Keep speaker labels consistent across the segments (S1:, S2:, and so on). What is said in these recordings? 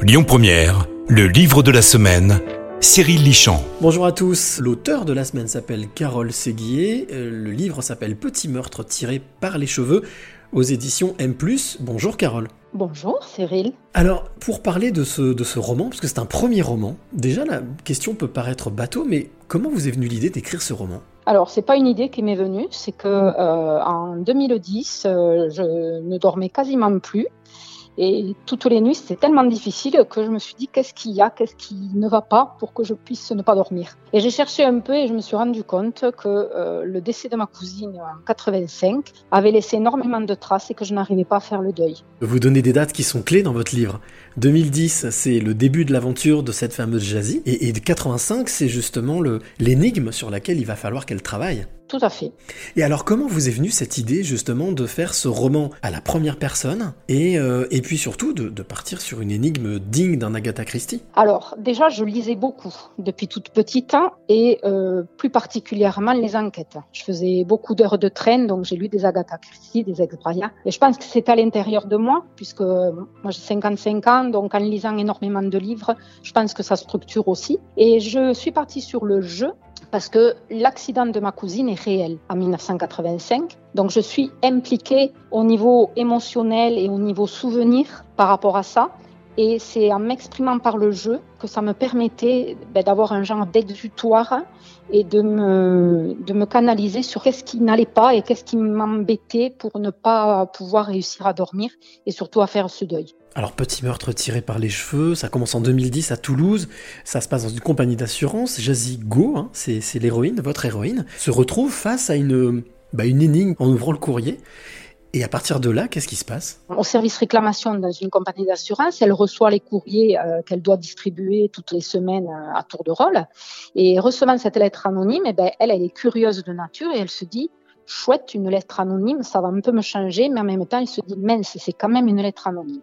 S1: Lyon Première, le livre de la semaine, Cyril Lichamp.
S2: Bonjour à tous. L'auteur de la semaine s'appelle Carole Séguier. Euh, Le livre s'appelle Petit meurtre tiré par les cheveux aux éditions M+. Bonjour Carole.
S3: Bonjour Cyril.
S2: Alors, pour parler de ce, de ce roman, parce que c'est un premier roman, déjà la question peut paraître bateau, mais comment vous est venue l'idée d'écrire ce roman?
S3: Alors c'est pas une idée qui m'est venue, c'est que euh, en 2010, euh, je ne dormais quasiment plus. Et toutes les nuits, c'était tellement difficile que je me suis dit qu'est-ce qu'il y a, qu'est-ce qui ne va pas pour que je puisse ne pas dormir. Et j'ai cherché un peu et je me suis rendu compte que euh, le décès de ma cousine en 85 avait laissé énormément de traces et que je n'arrivais pas à faire le deuil.
S2: Vous donnez des dates qui sont clés dans votre livre. 2010, c'est le début de l'aventure de cette fameuse Jazzy, et, et 85, c'est justement l'énigme sur laquelle il va falloir qu'elle travaille.
S3: Tout à fait.
S2: Et alors, comment vous est venue cette idée justement de faire ce roman à la première personne et, euh, et puis surtout de, de partir sur une énigme digne d'un Agatha Christie?
S3: Alors, déjà, je lisais beaucoup depuis toute petite hein, et euh, plus particulièrement les enquêtes. Je faisais beaucoup d'heures de train, donc j'ai lu des Agatha Christie, des Ex-Braya. Et je pense que c'est à l'intérieur de moi, puisque euh, moi j'ai 55 ans, donc en lisant énormément de livres, je pense que ça structure aussi. Et je suis partie sur le jeu parce que l'accident de ma cousine est réel en 1985. Donc je suis impliquée au niveau émotionnel et au niveau souvenir par rapport à ça. Et c'est en m'exprimant par le jeu que ça me permettait ben, d'avoir un genre d'exutoire et de me, de me canaliser sur qu'est-ce qui n'allait pas et qu'est-ce qui m'embêtait pour ne pas pouvoir réussir à dormir et surtout à faire ce deuil.
S2: Alors, petit meurtre tiré par les cheveux, ça commence en 2010 à Toulouse, ça se passe dans une compagnie d'assurance, Jazzy Go, hein, c'est l'héroïne, votre héroïne, se retrouve face à une, bah, une énigme en ouvrant le courrier. Et à partir de là, qu'est-ce qui se passe?
S3: Au service réclamation dans une compagnie d'assurance, elle reçoit les courriers euh, qu'elle doit distribuer toutes les semaines euh, à tour de rôle. Et recevant cette lettre anonyme, eh ben, elle, elle est curieuse de nature et elle se dit chouette, une lettre anonyme, ça va un peu me changer, mais en même temps, elle se dit mince, c'est quand même une lettre anonyme.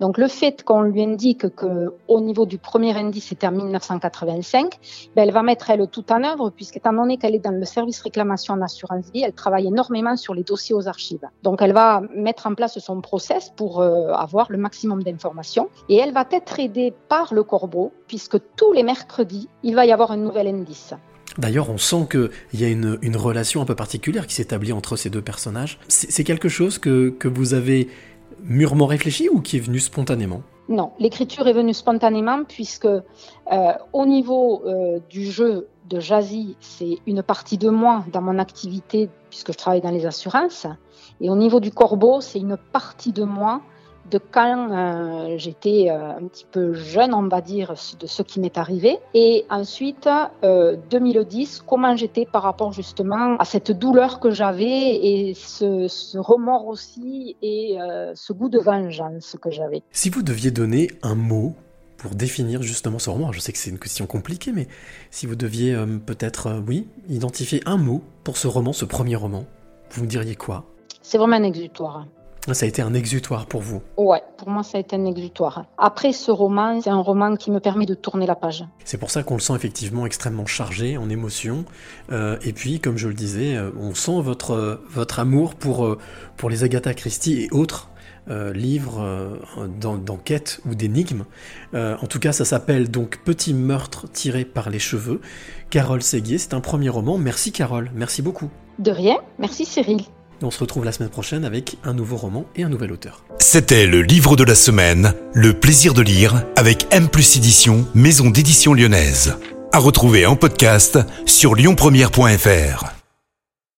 S3: Donc le fait qu'on lui indique que au niveau du premier indice, c'était en 1985, ben, elle va mettre elle tout en œuvre, puisqu'étant donné qu'elle est dans le service réclamation en assurance vie, elle travaille énormément sur les dossiers aux archives. Donc elle va mettre en place son process pour euh, avoir le maximum d'informations, et elle va être aidée par le corbeau, puisque tous les mercredis, il va y avoir un nouvel indice.
S2: D'ailleurs, on sent qu'il y a une, relation un peu particulière qui s'établit entre ces deux personnages. C'est c'est quelque chose que, que vous avez mûrement réfléchi ou qui est venu spontanément?
S3: Non, l'écriture est venue spontanément puisque euh, au niveau euh, du jeu de Jazzy, c'est une partie de moi dans mon activité puisque je travaille dans les assurances. Et au niveau du corbeau, c'est une partie de moi de quand euh, j'étais euh, un petit peu jeune, on va dire, de ce qui m'est arrivé. Et ensuite, euh, 2010, comment j'étais par rapport justement à cette douleur que j'avais et ce, ce remords aussi et euh, ce goût de vengeance que j'avais.
S2: Si vous deviez donner un mot pour définir justement ce roman, alors je sais que c'est une question compliquée, mais si vous deviez euh, peut-être, euh, oui, identifier un mot pour ce roman, ce premier roman, vous me diriez quoi?
S3: C'est vraiment un exutoire.
S2: Ça a été un exutoire pour vous.
S3: Ouais, pour moi, ça a été un exutoire. Après ce roman, c'est un roman qui me permet de tourner la page.
S2: C'est pour ça qu'on le sent effectivement extrêmement chargé en émotions. Euh, et puis, comme je le disais, euh, on sent votre, euh, votre amour pour, pour les Agatha Christie et autres euh, livres euh, d'en- d'enquête ou d'énigmes. Euh, en tout cas, ça s'appelle donc Petit meurtre tiré par les cheveux. Carole Séguier, c'est un premier roman. Merci Carole, merci beaucoup.
S3: De rien, merci Cyril.
S2: On se retrouve la semaine prochaine avec un nouveau roman et un nouvel auteur.
S1: C'était le livre de la semaine, Le plaisir de lire, avec M plus Édition, maison d'édition lyonnaise. À retrouver en podcast sur lyonpremière.fr.